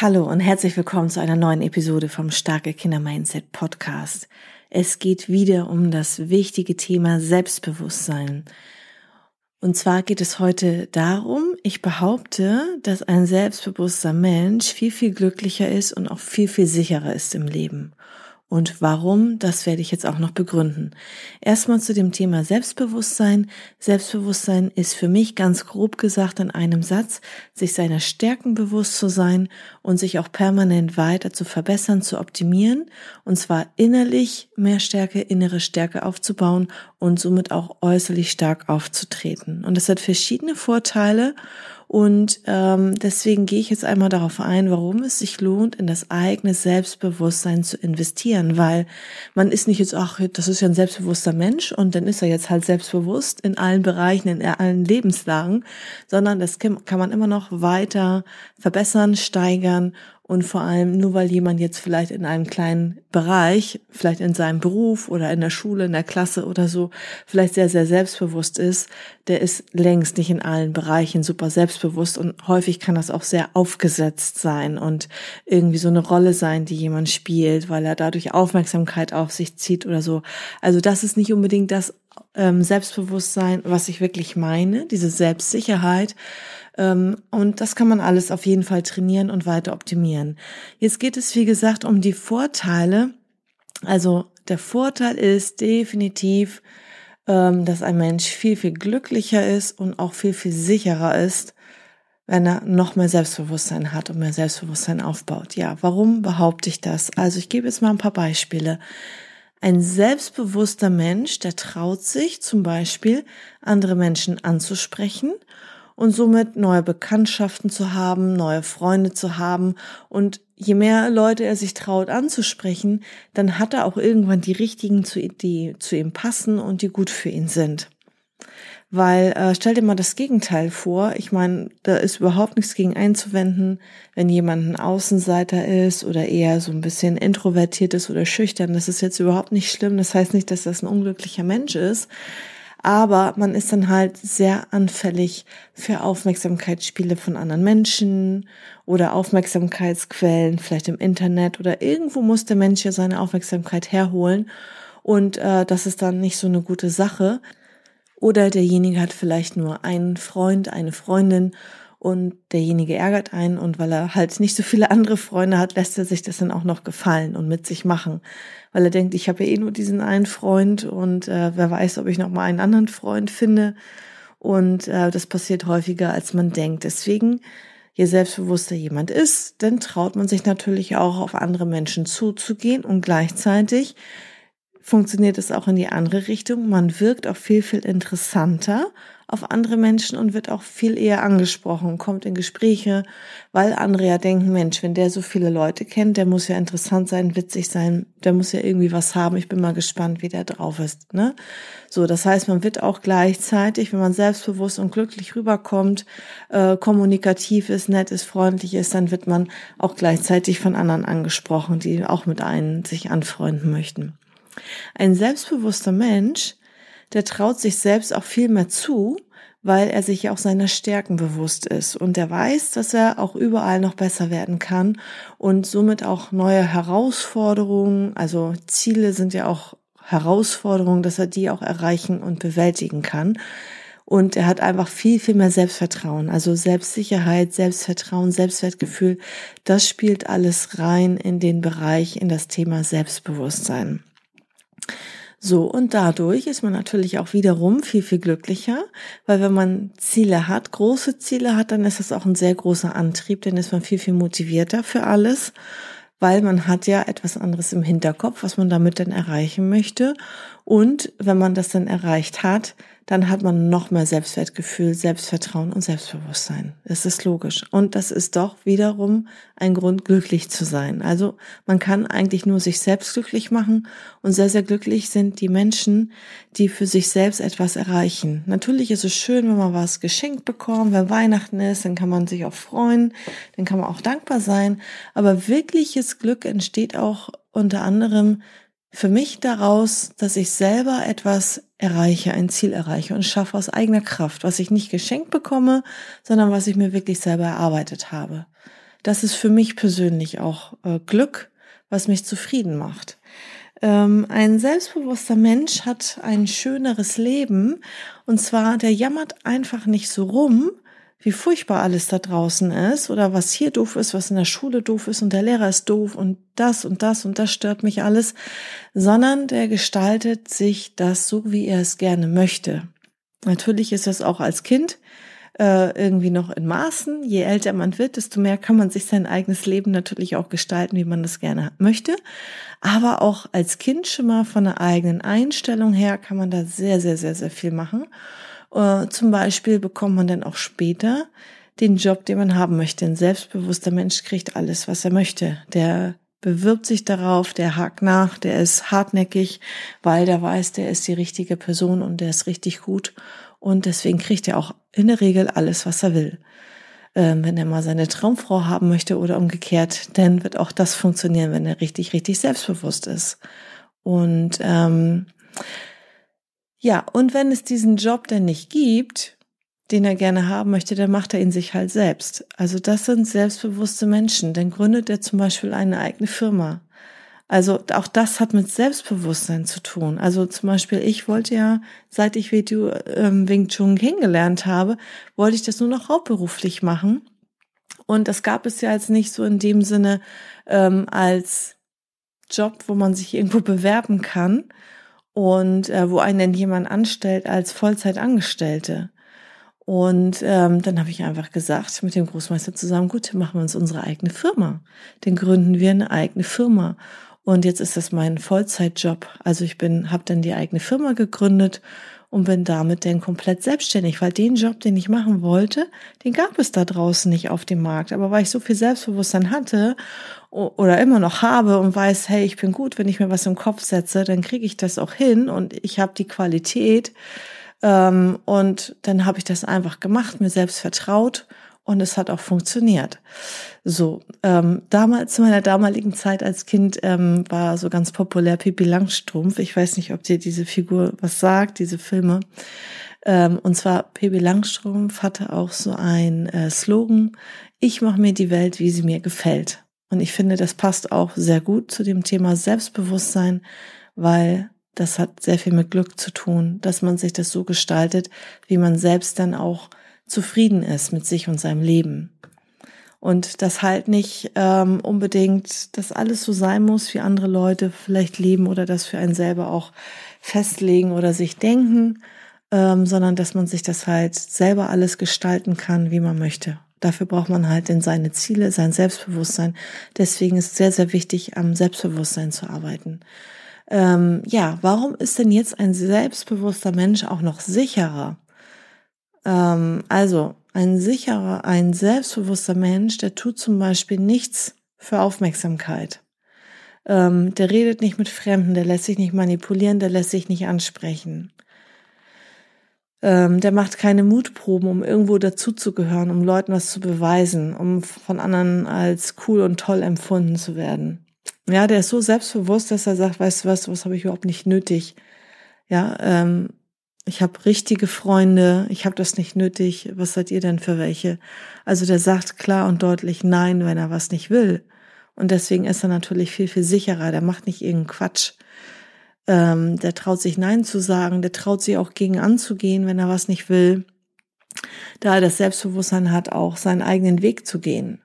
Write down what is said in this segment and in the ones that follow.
Hallo und herzlich willkommen zu einer neuen Episode vom Starke Kinder Mindset Podcast. Es geht wieder um das wichtige Thema Selbstbewusstsein. Und zwar geht es heute darum, ich behaupte, dass ein selbstbewusster Mensch viel, viel glücklicher ist und auch viel, viel sicherer ist im Leben. Und warum, das werde ich jetzt auch noch begründen. Erstmal zu dem Thema Selbstbewusstsein. Selbstbewusstsein ist für mich ganz grob gesagt in einem Satz, sich seiner Stärken bewusst zu sein und sich auch permanent weiter zu verbessern, zu optimieren. Und zwar innerlich mehr Stärke, innere Stärke aufzubauen und somit auch äußerlich stark aufzutreten. Und das hat verschiedene Vorteile und ähm, deswegen gehe ich jetzt einmal darauf ein, warum es sich lohnt, in das eigene Selbstbewusstsein zu investieren, weil man ist nicht jetzt, ach, das ist ja ein selbstbewusster Mensch und dann ist er jetzt halt selbstbewusst in allen Bereichen, in allen Lebenslagen, sondern das kann man immer noch weiter verbessern, steigern und vor allem nur weil jemand jetzt vielleicht in einem kleinen Bereich, vielleicht in seinem Beruf oder in der Schule, in der Klasse oder so, vielleicht sehr, sehr selbstbewusst ist, der ist längst nicht in allen Bereichen super selbstbewusst und häufig kann das auch sehr aufgesetzt sein und irgendwie so eine Rolle sein, die jemand spielt, weil er dadurch Aufmerksamkeit auf sich zieht oder so. Also das ist nicht unbedingt das ähm, Selbstbewusstsein, was ich wirklich meine, diese Selbstsicherheit, und das kann man alles auf jeden Fall trainieren und weiter optimieren. Jetzt geht es, wie gesagt, um die Vorteile. Also der Vorteil ist definitiv, ähm, dass ein Mensch viel, viel glücklicher ist und auch viel, viel sicherer ist, wenn er noch mehr Selbstbewusstsein hat und mehr Selbstbewusstsein aufbaut. Ja, warum behaupte ich das? Also ich gebe jetzt mal ein paar Beispiele. Ein selbstbewusster Mensch, der traut sich zum Beispiel, andere Menschen anzusprechen und somit neue Bekanntschaften zu haben, neue Freunde zu haben. Und je mehr Leute er sich traut anzusprechen, dann hat er auch irgendwann die richtigen, die zu ihm passen und die gut für ihn sind. Weil äh, stell dir mal das Gegenteil vor. Ich meine, da ist überhaupt nichts gegen einzuwenden, wenn jemand ein Außenseiter ist oder eher so ein bisschen introvertiert ist oder schüchtern. Das ist jetzt überhaupt nicht schlimm. Das heißt nicht, dass das ein unglücklicher Mensch ist aber man ist dann halt sehr anfällig für Aufmerksamkeitsspiele von anderen Menschen oder Aufmerksamkeitsquellen, vielleicht im Internet oder irgendwo muss der Mensch ja seine Aufmerksamkeit herholen und äh, das ist dann nicht so eine gute Sache. Oder derjenige hat vielleicht nur einen Freund, eine Freundin und derjenige ärgert einen und weil er halt nicht so viele andere Freunde hat, lässt er sich das dann auch noch gefallen und mit sich machen, weil er denkt, ich habe ja eh nur diesen einen Freund und äh, wer weiß, ob ich noch mal einen anderen Freund finde und äh, das passiert häufiger als man denkt. Deswegen je selbstbewusster jemand ist, dann traut man sich natürlich auch auf andere Menschen zuzugehen und gleichzeitig funktioniert es auch in die andere Richtung. Man wirkt auch viel, viel interessanter auf andere Menschen und wird auch viel eher angesprochen, kommt in Gespräche, weil andere ja denken, Mensch, wenn der so viele Leute kennt, der muss ja interessant sein, witzig sein, der muss ja irgendwie was haben. Ich bin mal gespannt, wie der drauf ist. Ne? So, das heißt, man wird auch gleichzeitig, wenn man selbstbewusst und glücklich rüberkommt, äh, kommunikativ ist, nett ist, freundlich ist, dann wird man auch gleichzeitig von anderen angesprochen, die auch mit einem sich anfreunden möchten. Ein selbstbewusster Mensch der traut sich selbst auch viel mehr zu, weil er sich auch seiner Stärken bewusst ist und der weiß, dass er auch überall noch besser werden kann und somit auch neue Herausforderungen, also Ziele sind ja auch Herausforderungen, dass er die auch erreichen und bewältigen kann. Und er hat einfach viel, viel mehr Selbstvertrauen. Also Selbstsicherheit, Selbstvertrauen, Selbstwertgefühl, das spielt alles rein in den Bereich, in das Thema Selbstbewusstsein. So, und dadurch ist man natürlich auch wiederum viel, viel glücklicher, weil wenn man Ziele hat, große Ziele hat, dann ist das auch ein sehr großer Antrieb, dann ist man viel, viel motivierter für alles, weil man hat ja etwas anderes im Hinterkopf, was man damit dann erreichen möchte. Und wenn man das dann erreicht hat, dann hat man noch mehr Selbstwertgefühl, Selbstvertrauen und Selbstbewusstsein. Das ist logisch. Und das ist doch wiederum ein Grund, glücklich zu sein. Also man kann eigentlich nur sich selbst glücklich machen und sehr, sehr glücklich sind die Menschen, die für sich selbst etwas erreichen. Natürlich ist es schön, wenn man was geschenkt bekommt, wenn Weihnachten ist, dann kann man sich auch freuen, dann kann man auch dankbar sein. Aber wirkliches Glück entsteht auch unter anderem für mich daraus, dass ich selber etwas erreiche, ein Ziel erreiche und schaffe aus eigener Kraft, was ich nicht geschenkt bekomme, sondern was ich mir wirklich selber erarbeitet habe. Das ist für mich persönlich auch äh, Glück, was mich zufrieden macht. Ähm, ein selbstbewusster Mensch hat ein schöneres Leben und zwar, der jammert einfach nicht so rum, wie furchtbar alles da draußen ist oder was hier doof ist, was in der Schule doof ist und der Lehrer ist doof und das und das und das stört mich alles, sondern der gestaltet sich das so, wie er es gerne möchte. Natürlich ist das auch als Kind äh, irgendwie noch in Maßen. Je älter man wird, desto mehr kann man sich sein eigenes Leben natürlich auch gestalten, wie man das gerne möchte. Aber auch als Kind schon mal von der eigenen Einstellung her kann man da sehr, sehr, sehr, sehr viel machen. Äh, zum Beispiel bekommt man dann auch später den Job, den man haben möchte. Ein selbstbewusster Mensch kriegt alles, was er möchte. Der bewirbt sich darauf, der hakt nach, der ist hartnäckig, weil der weiß, der ist die richtige Person und der ist richtig gut. Und deswegen kriegt er auch in der Regel alles, was er will. Ähm, wenn er mal seine Traumfrau haben möchte oder umgekehrt, dann wird auch das funktionieren, wenn er richtig, richtig selbstbewusst ist. Und ähm, ja, und wenn es diesen Job denn nicht gibt, den er gerne haben möchte, dann macht er ihn sich halt selbst. Also das sind selbstbewusste Menschen. Dann gründet er zum Beispiel eine eigene Firma. Also auch das hat mit Selbstbewusstsein zu tun. Also zum Beispiel, ich wollte ja, seit ich Video ähm, Wing Chun kennengelernt habe, wollte ich das nur noch hauptberuflich machen. Und das gab es ja jetzt nicht so in dem Sinne ähm, als Job, wo man sich irgendwo bewerben kann und äh, wo einen denn jemand anstellt als Vollzeitangestellte. Und ähm, dann habe ich einfach gesagt mit dem Großmeister zusammen, gut, machen wir uns unsere eigene Firma. Dann gründen wir eine eigene Firma. Und jetzt ist das mein Vollzeitjob. Also ich bin, habe dann die eigene Firma gegründet und bin damit dann komplett selbstständig, weil den Job, den ich machen wollte, den gab es da draußen nicht auf dem Markt. Aber weil ich so viel Selbstbewusstsein hatte oder immer noch habe und weiß, hey, ich bin gut, wenn ich mir was im Kopf setze, dann kriege ich das auch hin und ich habe die Qualität. Ähm, und dann habe ich das einfach gemacht, mir selbst vertraut und es hat auch funktioniert. So, ähm, damals, zu meiner damaligen Zeit als Kind ähm, war so ganz populär Pippi Langstrumpf. Ich weiß nicht, ob dir diese Figur was sagt, diese Filme. Ähm, und zwar Pippi Langstrumpf hatte auch so ein äh, Slogan, ich mache mir die Welt, wie sie mir gefällt. Und ich finde, das passt auch sehr gut zu dem Thema Selbstbewusstsein, weil das hat sehr viel mit Glück zu tun, dass man sich das so gestaltet, wie man selbst dann auch zufrieden ist mit sich und seinem Leben. Und das halt nicht ähm, unbedingt, dass alles so sein muss, wie andere Leute vielleicht leben oder das für einen selber auch festlegen oder sich denken, ähm, sondern dass man sich das halt selber alles gestalten kann, wie man möchte. Dafür braucht man halt in seine Ziele, sein Selbstbewusstsein. Deswegen ist es sehr, sehr wichtig, am Selbstbewusstsein zu arbeiten. Ähm, ja, warum ist denn jetzt ein selbstbewusster Mensch auch noch sicherer? Ähm, also ein sicherer, ein selbstbewusster Mensch, der tut zum Beispiel nichts für Aufmerksamkeit. Ähm, der redet nicht mit Fremden, der lässt sich nicht manipulieren, der lässt sich nicht ansprechen. Ähm, der macht keine Mutproben, um irgendwo dazuzugehören, um Leuten was zu beweisen, um von anderen als cool und toll empfunden zu werden. Ja, der ist so selbstbewusst, dass er sagt, weißt du was, was habe ich überhaupt nicht nötig. Ja, ähm, ich habe richtige Freunde, ich habe das nicht nötig, was seid ihr denn für welche? Also der sagt klar und deutlich Nein, wenn er was nicht will. Und deswegen ist er natürlich viel, viel sicherer. Der macht nicht irgendeinen Quatsch. Ähm, der traut sich Nein zu sagen, der traut sich auch gegen anzugehen, wenn er was nicht will. Da er das Selbstbewusstsein hat, auch seinen eigenen Weg zu gehen.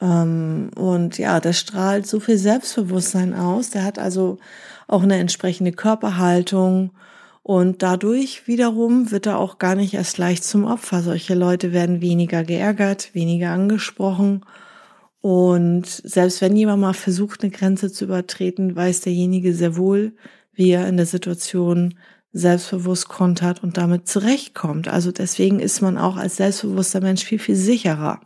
Ähm, und ja, der strahlt so viel Selbstbewusstsein aus. Der hat also auch eine entsprechende Körperhaltung und dadurch wiederum wird er auch gar nicht erst leicht zum Opfer. Solche Leute werden weniger geärgert, weniger angesprochen. Und selbst wenn jemand mal versucht, eine Grenze zu übertreten, weiß derjenige sehr wohl, wie er in der Situation selbstbewusst kontert und damit zurechtkommt. Also deswegen ist man auch als selbstbewusster Mensch viel, viel sicherer.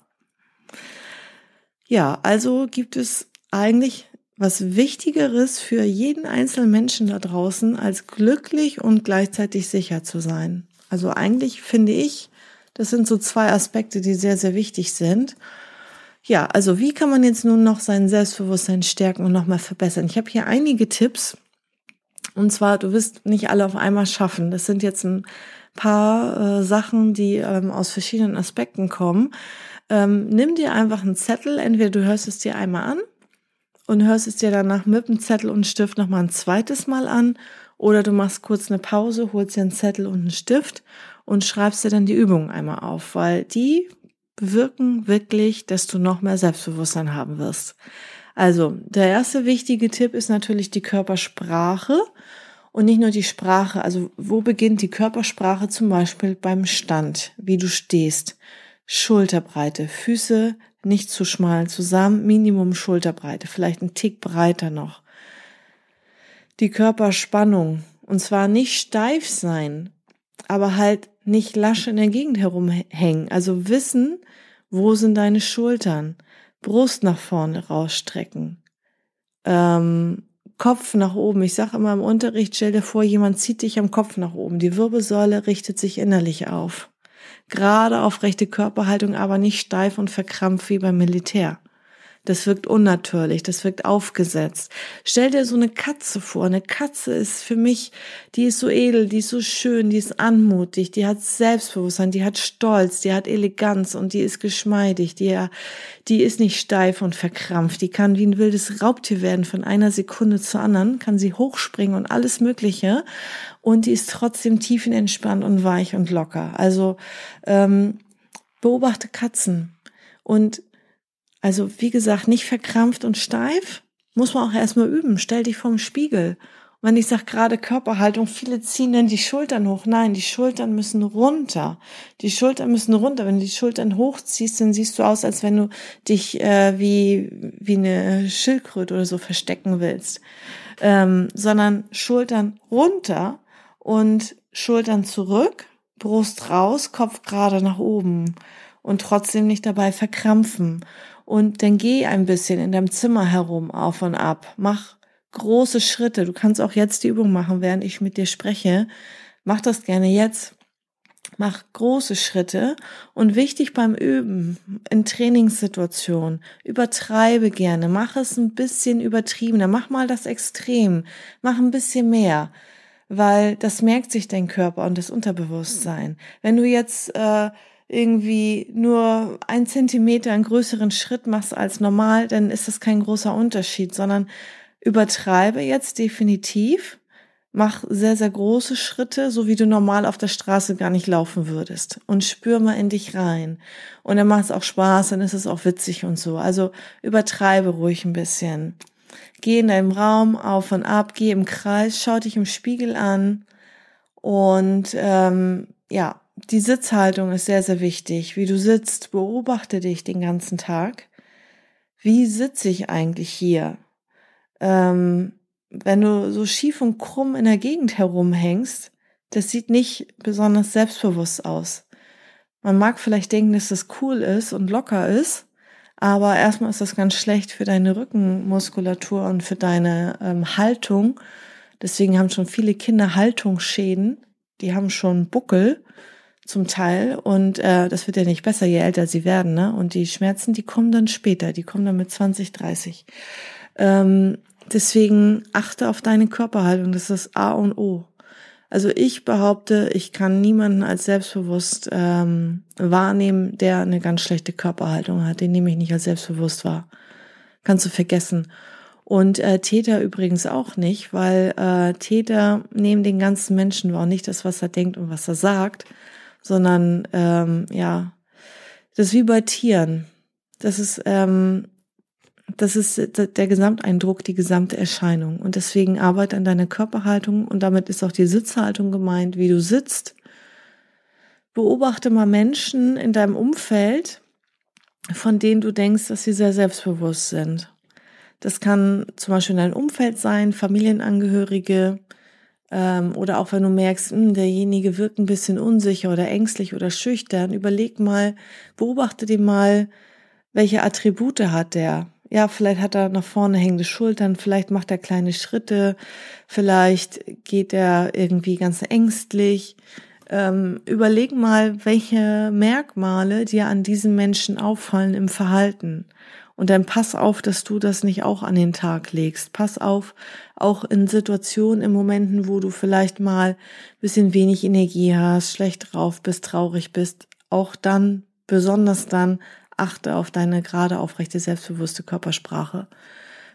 Ja, also gibt es eigentlich was Wichtigeres für jeden einzelnen Menschen da draußen, als glücklich und gleichzeitig sicher zu sein. Also eigentlich finde ich, das sind so zwei Aspekte, die sehr, sehr wichtig sind. Ja, also wie kann man jetzt nun noch sein Selbstbewusstsein stärken und nochmal verbessern? Ich habe hier einige Tipps. Und zwar, du wirst nicht alle auf einmal schaffen. Das sind jetzt ein paar äh, Sachen, die ähm, aus verschiedenen Aspekten kommen. Ähm, nimm dir einfach einen Zettel, entweder du hörst es dir einmal an und hörst es dir danach mit dem Zettel und Stift nochmal ein zweites Mal an oder du machst kurz eine Pause, holst dir einen Zettel und einen Stift und schreibst dir dann die Übungen einmal auf, weil die bewirken wirklich, dass du noch mehr Selbstbewusstsein haben wirst. Also, der erste wichtige Tipp ist natürlich die Körpersprache und nicht nur die Sprache. Also, wo beginnt die Körpersprache zum Beispiel beim Stand, wie du stehst? Schulterbreite, Füße nicht zu schmal zusammen, Minimum Schulterbreite, vielleicht ein Tick breiter noch. Die Körperspannung, und zwar nicht steif sein, aber halt nicht lasch in der Gegend herumhängen. Also wissen, wo sind deine Schultern, Brust nach vorne rausstrecken, ähm, Kopf nach oben. Ich sage immer im Unterricht, stell dir vor, jemand zieht dich am Kopf nach oben. Die Wirbelsäule richtet sich innerlich auf gerade aufrechte Körperhaltung, aber nicht steif und verkrampft wie beim Militär. Das wirkt unnatürlich, das wirkt aufgesetzt. Stell dir so eine Katze vor. Eine Katze ist für mich, die ist so edel, die ist so schön, die ist anmutig, die hat Selbstbewusstsein, die hat Stolz, die hat Eleganz und die ist geschmeidig, die, die ist nicht steif und verkrampft. Die kann wie ein wildes Raubtier werden von einer Sekunde zur anderen, kann sie hochspringen und alles Mögliche. Und die ist trotzdem tiefenentspannt und weich und locker. Also ähm, beobachte Katzen und also wie gesagt, nicht verkrampft und steif, muss man auch erstmal üben. Stell dich vorm Spiegel. Und wenn ich sage gerade Körperhaltung, viele ziehen dann die Schultern hoch. Nein, die Schultern müssen runter. Die Schultern müssen runter. Wenn du die Schultern hochziehst, dann siehst du aus, als wenn du dich äh, wie, wie eine Schildkröte oder so verstecken willst. Ähm, sondern Schultern runter und Schultern zurück, Brust raus, Kopf gerade nach oben und trotzdem nicht dabei verkrampfen. Und dann geh ein bisschen in deinem Zimmer herum, auf und ab. Mach große Schritte. Du kannst auch jetzt die Übung machen, während ich mit dir spreche. Mach das gerne jetzt. Mach große Schritte und wichtig beim Üben in Trainingssituationen, übertreibe gerne, mach es ein bisschen übertriebener, mach mal das Extrem, mach ein bisschen mehr, weil das merkt sich dein Körper und das Unterbewusstsein. Wenn du jetzt äh, irgendwie nur ein Zentimeter einen größeren Schritt machst als normal, dann ist das kein großer Unterschied, sondern übertreibe jetzt definitiv, mach sehr, sehr große Schritte, so wie du normal auf der Straße gar nicht laufen würdest und spür mal in dich rein. Und dann macht es auch Spaß, dann ist es auch witzig und so. Also übertreibe ruhig ein bisschen. Geh in deinem Raum auf und ab, geh im Kreis, schau dich im Spiegel an und ähm, ja, die Sitzhaltung ist sehr, sehr wichtig. Wie du sitzt, beobachte dich den ganzen Tag. Wie sitze ich eigentlich hier? Ähm, wenn du so schief und krumm in der Gegend herumhängst, das sieht nicht besonders selbstbewusst aus. Man mag vielleicht denken, dass das cool ist und locker ist, aber erstmal ist das ganz schlecht für deine Rückenmuskulatur und für deine ähm, Haltung. Deswegen haben schon viele Kinder Haltungsschäden. Die haben schon Buckel zum Teil und äh, das wird ja nicht besser, je älter sie werden, ne? Und die Schmerzen, die kommen dann später, die kommen dann mit 20, 30. Ähm, deswegen achte auf deine Körperhaltung, das ist das A und O. Also ich behaupte, ich kann niemanden als selbstbewusst ähm, wahrnehmen, der eine ganz schlechte Körperhaltung hat. Den nehme ich nicht als selbstbewusst wahr. Kannst du vergessen. Und äh, Täter übrigens auch nicht, weil äh, Täter nehmen den ganzen Menschen wahr, nicht das, was er denkt und was er sagt, sondern ähm, ja, das ist wie bei Tieren. Das ist, ähm, das ist der Gesamteindruck, die gesamte Erscheinung. Und deswegen arbeite an deiner Körperhaltung und damit ist auch die Sitzhaltung gemeint, wie du sitzt. Beobachte mal Menschen in deinem Umfeld, von denen du denkst, dass sie sehr selbstbewusst sind. Das kann zum Beispiel in deinem Umfeld sein, Familienangehörige, ähm, oder auch wenn du merkst, mh, hm, derjenige wirkt ein bisschen unsicher oder ängstlich oder schüchtern, überleg mal, beobachte dir mal, welche Attribute hat der. Ja, vielleicht hat er nach vorne hängende Schultern, vielleicht macht er kleine Schritte, vielleicht geht er irgendwie ganz ängstlich. Ähm, überleg mal, welche Merkmale dir an diesen Menschen auffallen im Verhalten. Und dann pass auf, dass du das nicht auch an den Tag legst. Pass auf, auch in Situationen, in Momenten, wo du vielleicht mal bisschen wenig Energie hast, schlecht drauf bist, traurig bist. Auch dann, besonders dann, achte auf deine gerade aufrechte, selbstbewusste Körpersprache.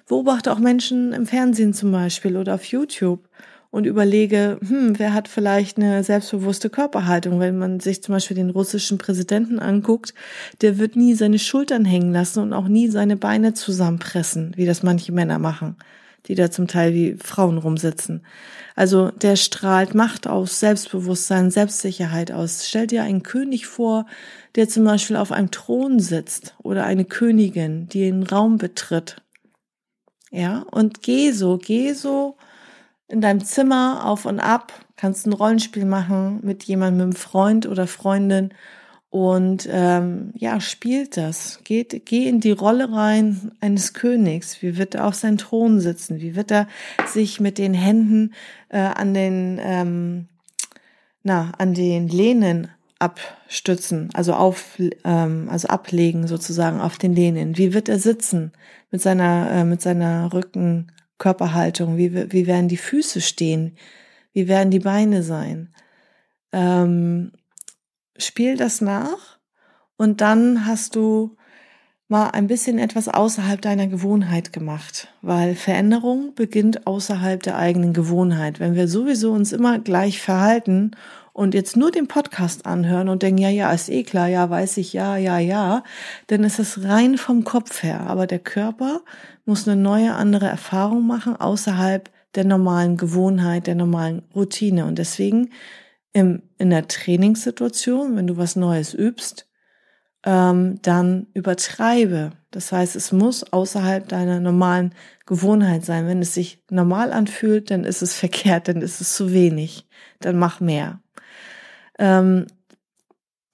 Beobachte auch Menschen im Fernsehen zum Beispiel oder auf YouTube und überlege, hm, wer hat vielleicht eine selbstbewusste Körperhaltung? Wenn man sich zum Beispiel den russischen Präsidenten anguckt, der wird nie seine Schultern hängen lassen und auch nie seine Beine zusammenpressen, wie das manche Männer machen, die da zum Teil wie Frauen rumsitzen. Also der strahlt Macht aus, Selbstbewusstsein, Selbstsicherheit aus. Stell dir einen König vor, der zum Beispiel auf einem Thron sitzt oder eine Königin, die einen Raum betritt. Ja, und geh so, geh so in deinem Zimmer auf und ab, kannst ein Rollenspiel machen mit jemandem, mit einem Freund oder Freundin und ähm, ja, spielt das. Geht, geh in die Rolle rein eines Königs. Wie wird er auf seinen Thron sitzen? Wie wird er sich mit den Händen äh, an den ähm, na an den Lehnen abstützen, also auf, ähm, also ablegen sozusagen auf den Lehnen. Wie wird er sitzen mit seiner äh, mit seiner Rücken Körperhaltung, wie, wie werden die Füße stehen, wie werden die Beine sein. Ähm, spiel das nach und dann hast du mal ein bisschen etwas außerhalb deiner Gewohnheit gemacht, weil Veränderung beginnt außerhalb der eigenen Gewohnheit. Wenn wir sowieso uns immer gleich verhalten und jetzt nur den Podcast anhören und denken, ja, ja, ist eh klar, ja, weiß ich, ja, ja, ja, dann ist es rein vom Kopf her. Aber der Körper muss eine neue, andere Erfahrung machen außerhalb der normalen Gewohnheit, der normalen Routine. Und deswegen im, in der Trainingssituation, wenn du was Neues übst, ähm, dann übertreibe. Das heißt, es muss außerhalb deiner normalen Gewohnheit sein. Wenn es sich normal anfühlt, dann ist es verkehrt, dann ist es zu wenig. Dann mach mehr. Ähm,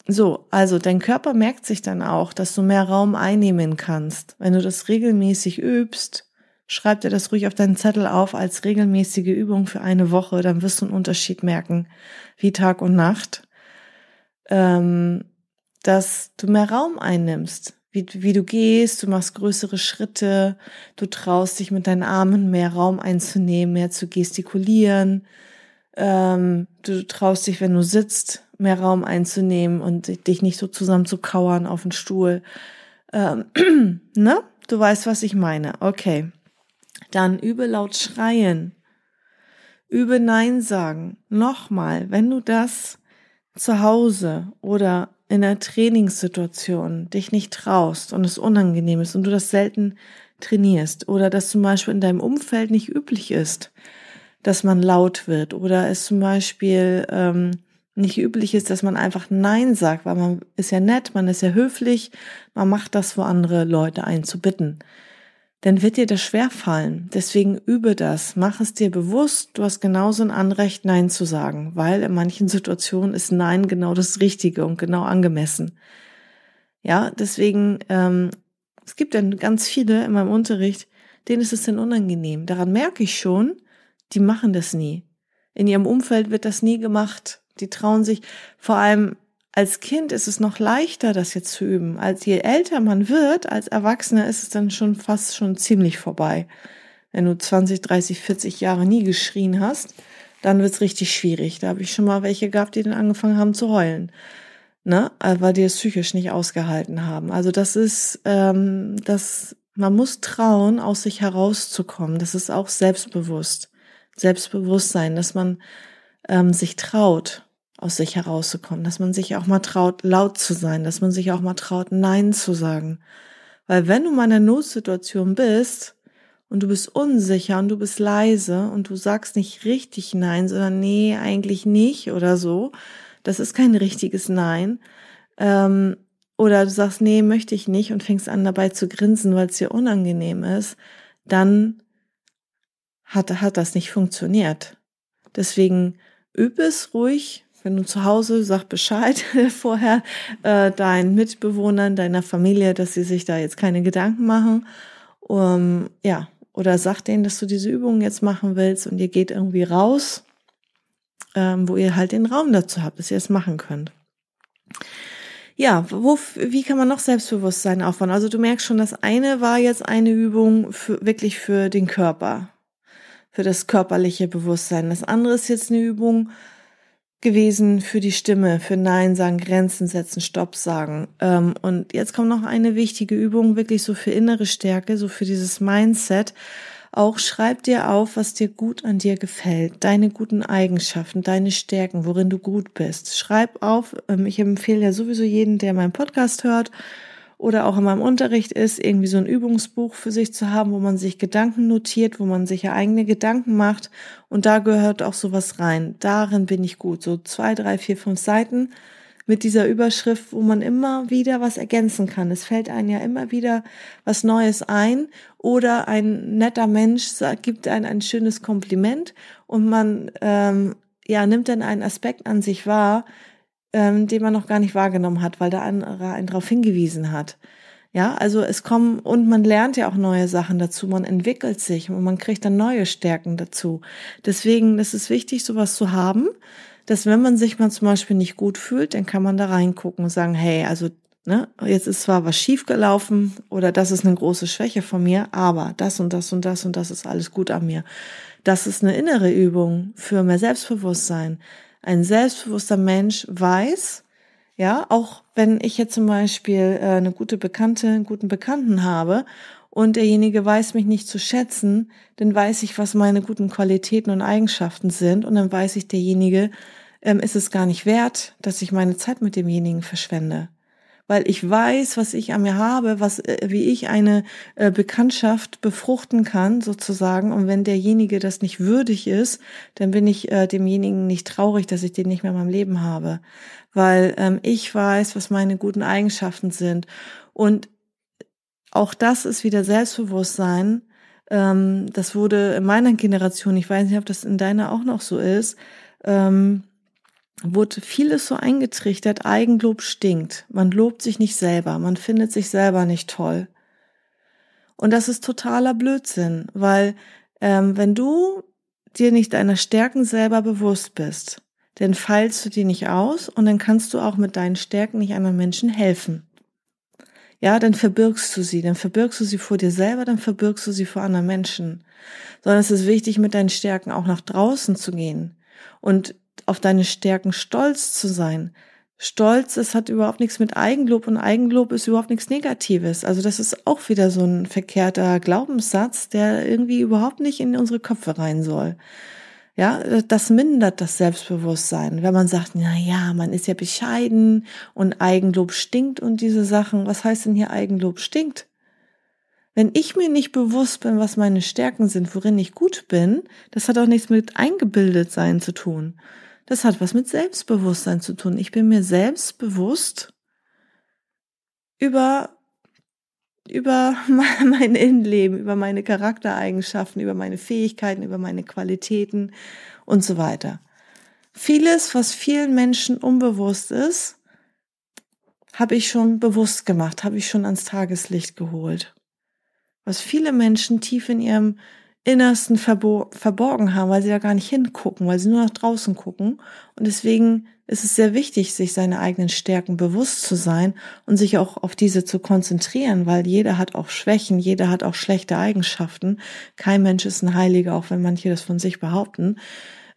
so, also dein Körper merkt sich dann auch, dass du mehr Raum einnehmen kannst. Wenn du das regelmäßig übst, schreib dir das ruhig auf deinen Zettel auf als regelmäßige Übung für eine Woche, dann wirst du einen Unterschied merken, wie Tag und Nacht. Ähm, dass du mehr Raum einnimmst, wie, wie du gehst, du machst größere Schritte, du traust dich mit deinen Armen mehr Raum einzunehmen, mehr zu gestikulieren, ähm, du traust dich, wenn du sitzt, mehr Raum einzunehmen und dich nicht so zusammen zu kauern auf den Stuhl. Ähm, ne? Du weißt, was ich meine. Okay. Dann übe laut schreien. Übe Nein sagen. Nochmal, wenn du das zu Hause oder in einer Trainingssituation dich nicht traust und es unangenehm ist und du das selten trainierst oder das zum Beispiel in deinem Umfeld nicht üblich ist, dass man laut wird oder es zum Beispiel ähm, nicht üblich ist, dass man einfach Nein sagt, weil man ist ja nett, man ist ja höflich, man macht das, wo andere Leute einzubitten dann wird dir das schwer fallen. Deswegen übe das. Mach es dir bewusst. Du hast genauso ein Anrecht, Nein zu sagen, weil in manchen Situationen ist Nein genau das Richtige und genau angemessen. Ja, deswegen, ähm, es gibt dann ganz viele in meinem Unterricht, denen ist es dann unangenehm. Daran merke ich schon, die machen das nie. In ihrem Umfeld wird das nie gemacht. Die trauen sich, vor allem als Kind ist es noch leichter, das jetzt zu üben. Als je älter man wird, als Erwachsener ist es dann schon fast schon ziemlich vorbei. Wenn du 20, 30, 40 Jahre nie geschrien hast, dann wird's richtig schwierig. Da habe ich schon mal welche gehabt, die dann angefangen haben zu heulen. Ne? Weil die es psychisch nicht ausgehalten haben. Also das ist, ähm, das, man muss trauen, aus sich herauszukommen. Das ist auch selbstbewusst. Selbstbewusstsein, dass man ähm, sich traut aus sich herauszukommen, dass man sich auch mal traut, laut zu sein, dass man sich auch mal traut, Nein zu sagen. Weil wenn du mal in einer Notsituation bist und du bist unsicher und du bist leise und du sagst nicht richtig Nein, sondern nee, eigentlich nicht oder so, das ist kein richtiges Nein. Ähm, oder du sagst, nee, möchte ich nicht und fängst an dabei zu grinsen, weil es dir unangenehm ist, dann hat, hat das nicht funktioniert Deswegen üb es ruhig. Wenn du zu Hause sag Bescheid vorher äh, deinen Mitbewohnern, deiner Familie, dass sie sich da jetzt keine Gedanken machen. Um, ja, oder sag denen, dass du diese Übungen jetzt machen willst und ihr geht irgendwie raus, ähm, wo ihr halt den Raum dazu habt, dass ihr es machen könnt. Ja, wo, wie kann man noch Selbstbewusstsein aufbauen? Also du merkst schon, das eine war jetzt eine Übung für, wirklich für den Körper, für das körperliche Bewusstsein. Das andere ist jetzt eine Übung gewesen für die Stimme, für Nein sagen, Grenzen setzen, Stopp sagen. Ähm, und jetzt kommt noch eine wichtige Übung, wirklich so für innere Stärke, so für dieses Mindset. Auch schreib dir auf, was dir gut an dir gefällt, deine guten Eigenschaften, deine Stärken, worin du gut bist. Schreib auf, ähm, ich empfehle ja sowieso jeden, der meinen Podcast hört oder auch in meinem Unterricht ist, irgendwie so ein Übungsbuch für sich zu haben, wo man sich Gedanken notiert, wo man sich ja eigene Gedanken macht. Und da gehört auch sowas rein. Darin bin ich gut. So zwei, drei, vier, fünf Seiten mit dieser Überschrift, wo man immer wieder was ergänzen kann. Es fällt einem ja immer wieder was Neues ein oder ein netter Mensch gibt einem ein schönes Kompliment und man ähm, ja nimmt dann einen Aspekt an sich wahr, ähm, den man noch gar nicht wahrgenommen hat, weil der andere einen darauf hingewiesen hat. Ja, also es kommen und man lernt ja auch neue Sachen dazu, man entwickelt sich und man kriegt dann neue Stärken dazu. Deswegen ist es wichtig, sowas zu haben dass wenn man sich mal zum Beispiel nicht gut fühlt, dann kann man da reingucken und sagen, hey, also ne, jetzt ist zwar was schiefgelaufen oder das ist eine große Schwäche von mir, aber das und das und das und das ist alles gut an mir. Das ist eine innere Übung für mehr Selbstbewusstsein. Ein selbstbewusster Mensch weiß, ja, auch wenn ich jetzt zum Beispiel äh, eine gute Bekannte, einen guten Bekannten habe und derjenige weiß mich nicht zu schätzen, dann weiß ich, was meine guten Qualitäten und Eigenschaften sind und dann weiß ich, derjenige ähm, ist es gar nicht wert, dass ich meine Zeit mit demjenigen verschwende. Weil ich weiß, was ich an mir habe, was, äh, wie ich eine äh, Bekanntschaft befruchten kann, sozusagen. Und wenn derjenige das nicht würdig ist, dann bin ich äh, demjenigen nicht traurig, dass ich den nicht mehr in meinem Leben habe. Weil ähm, ich weiß, was meine guten Eigenschaften sind. Und auch das ist wieder Selbstbewusstsein. Ähm, das wurde in meiner Generation, ich weiß nicht, ob das in deiner auch noch so ist, ähm, wurde vieles so eingetrichtert, Eigenlob stinkt. Man lobt sich nicht selber, man findet sich selber nicht toll. Und das ist totaler Blödsinn, weil ähm, wenn du dir nicht deiner Stärken selber bewusst bist, dann feilst du die nicht aus und dann kannst du auch mit deinen Stärken nicht anderen Menschen helfen ja, dann verbirgst du sie, dann verbirgst du sie vor dir selber, dann verbirgst du sie vor anderen Menschen. Sondern es ist wichtig, mit deinen Stärken auch nach draußen zu gehen und auf deine Stärken stolz zu sein. Stolz, es hat überhaupt nichts mit Eigenlob und Eigenlob ist überhaupt nichts Negatives. Also das ist auch wieder so ein verkehrter Glaubenssatz, der irgendwie überhaupt nicht in unsere Köpfe rein soll. Ja, das mindert das Selbstbewusstsein. Wenn man sagt, na ja, man ist ja bescheiden und Eigenlob stinkt und diese Sachen. Was heißt denn hier Eigenlob stinkt? Wenn ich mir nicht bewusst bin, was meine Stärken sind, worin ich gut bin, das hat auch nichts mit eingebildet sein zu tun. Das hat was mit Selbstbewusstsein zu tun. Ich bin mir selbst bewusst über über mein Innenleben, über meine Charaktereigenschaften, über meine Fähigkeiten, über meine Qualitäten und so weiter. Vieles, was vielen Menschen unbewusst ist, habe ich schon bewusst gemacht, habe ich schon ans Tageslicht geholt. Was viele Menschen tief in ihrem Innersten verborgen haben, weil sie da gar nicht hingucken, weil sie nur nach draußen gucken. Und deswegen ist es sehr wichtig, sich seine eigenen Stärken bewusst zu sein und sich auch auf diese zu konzentrieren, weil jeder hat auch Schwächen, jeder hat auch schlechte Eigenschaften. Kein Mensch ist ein Heiliger, auch wenn manche das von sich behaupten.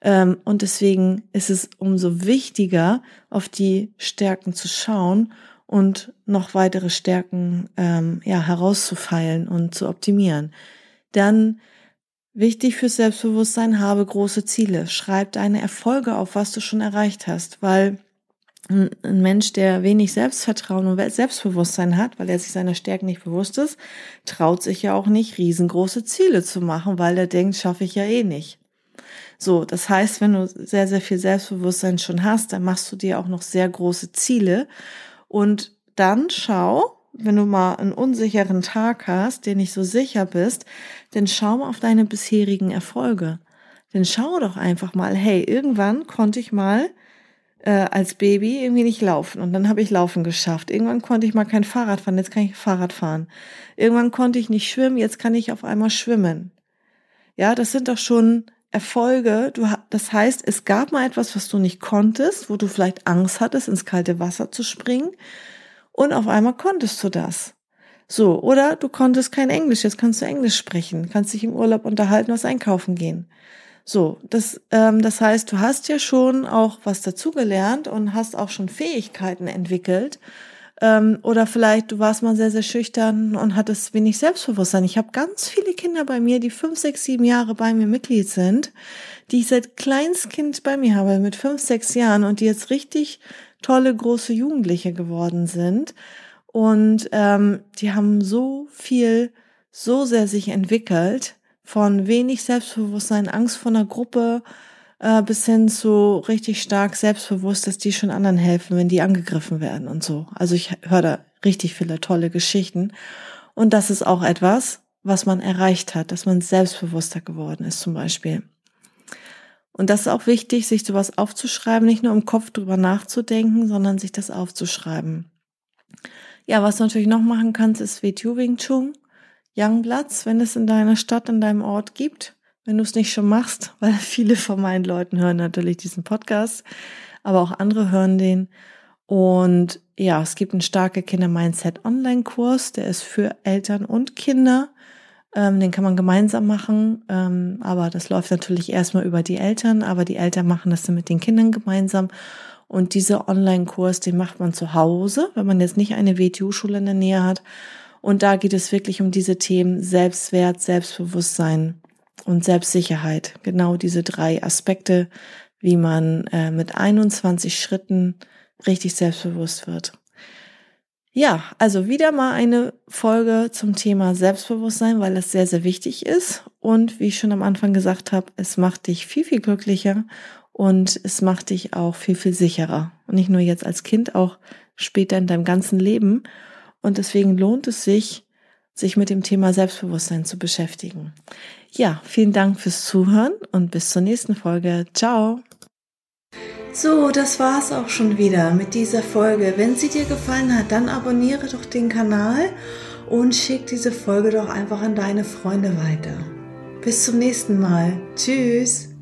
Ähm, und deswegen ist es umso wichtiger, auf die Stärken zu schauen und noch weitere Stärken ähm, ja, herauszufeilen und zu optimieren. Dann Wichtig fürs Selbstbewusstsein, habe große Ziele. Schreib deine Erfolge auf, was du schon erreicht hast, weil ein Mensch, der wenig Selbstvertrauen und Selbstbewusstsein hat, weil er sich seiner Stärken nicht bewusst ist, traut sich ja auch nicht, riesengroße Ziele zu machen, weil er denkt, schaffe ich ja eh nicht. So, das heißt, wenn du sehr, sehr viel Selbstbewusstsein schon hast, dann machst du dir auch noch sehr große Ziele und dann schau, wenn du mal einen unsicheren Tag hast, den nicht so sicher bist, dann schau mal auf deine bisherigen Erfolge. dann schau doch einfach mal, hey, irgendwann konnte ich mal äh, als Baby irgendwie nicht laufen und dann habe ich Laufen geschafft. Irgendwann konnte ich mal kein Fahrrad fahren, jetzt kann ich Fahrrad fahren. Irgendwann konnte ich nicht schwimmen, jetzt kann ich auf einmal schwimmen. Ja, das sind doch schon Erfolge. Du, das heißt, es gab mal etwas, was du nicht konntest, wo du vielleicht Angst hattest, ins kalte Wasser zu springen und auf einmal konntest du das. So, oder du konntest kein Englisch, jetzt kannst du Englisch sprechen, kannst dich im Urlaub unterhalten, was einkaufen gehen. So, das, ähm, das heißt, du hast ja schon auch was dazugelernt und hast auch schon Fähigkeiten entwickelt. Ähm, oder vielleicht du warst mal sehr, sehr schüchtern und hattest wenig Selbstbewusstsein. Ich habe ganz viele Kinder bei mir, die fünf, sechs, sieben Jahre bei mir Mitglied sind, die ich seit Kleinstkind bei mir habe, mit fünf, sechs Jahren und die jetzt richtig tolle, große Jugendliche geworden sind. Und ähm, die haben so viel, so sehr sich entwickelt von wenig Selbstbewusstsein, Angst vor einer Gruppe äh, bis hin zu richtig stark selbstbewusst, dass die schon anderen helfen, wenn die angegriffen werden und so. Also ich höre da richtig viele tolle Geschichten. Und das ist auch etwas, was man erreicht hat, dass man selbstbewusster geworden ist zum Beispiel. Und das ist auch wichtig, sich sowas aufzuschreiben, nicht nur im Kopf drüber nachzudenken, sondern sich das aufzuschreiben. Ja, was du natürlich noch machen kannst, ist wie Wing Chun. Youngbloods, wenn es in deiner Stadt, in deinem Ort gibt, wenn du es nicht schon machst, weil viele von meinen Leuten hören natürlich diesen Podcast, aber auch andere hören den. Und ja, es gibt einen starke Kinder-Mindset Online-Kurs, der ist für Eltern und Kinder. Ähm, den kann man gemeinsam machen, ähm, aber das läuft natürlich erstmal über die Eltern, aber die Eltern machen das dann mit den Kindern gemeinsam. Und dieser Online-Kurs, den macht man zu Hause, wenn man jetzt nicht eine WTU-Schule in der Nähe hat. Und da geht es wirklich um diese Themen Selbstwert, Selbstbewusstsein und Selbstsicherheit. Genau diese drei Aspekte, wie man äh, mit 21 Schritten richtig selbstbewusst wird. Ja, also wieder mal eine Folge zum Thema Selbstbewusstsein, weil es sehr, sehr wichtig ist. Und wie ich schon am Anfang gesagt habe, es macht dich viel, viel glücklicher und es macht dich auch viel, viel sicherer. Und nicht nur jetzt als Kind, auch später in deinem ganzen Leben. Und deswegen lohnt es sich, sich mit dem Thema Selbstbewusstsein zu beschäftigen. Ja, vielen Dank fürs Zuhören und bis zur nächsten Folge. Ciao. So, das war's auch schon wieder mit dieser Folge. Wenn sie dir gefallen hat, dann abonniere doch den Kanal und schick diese Folge doch einfach an deine Freunde weiter. Bis zum nächsten Mal. Tschüss.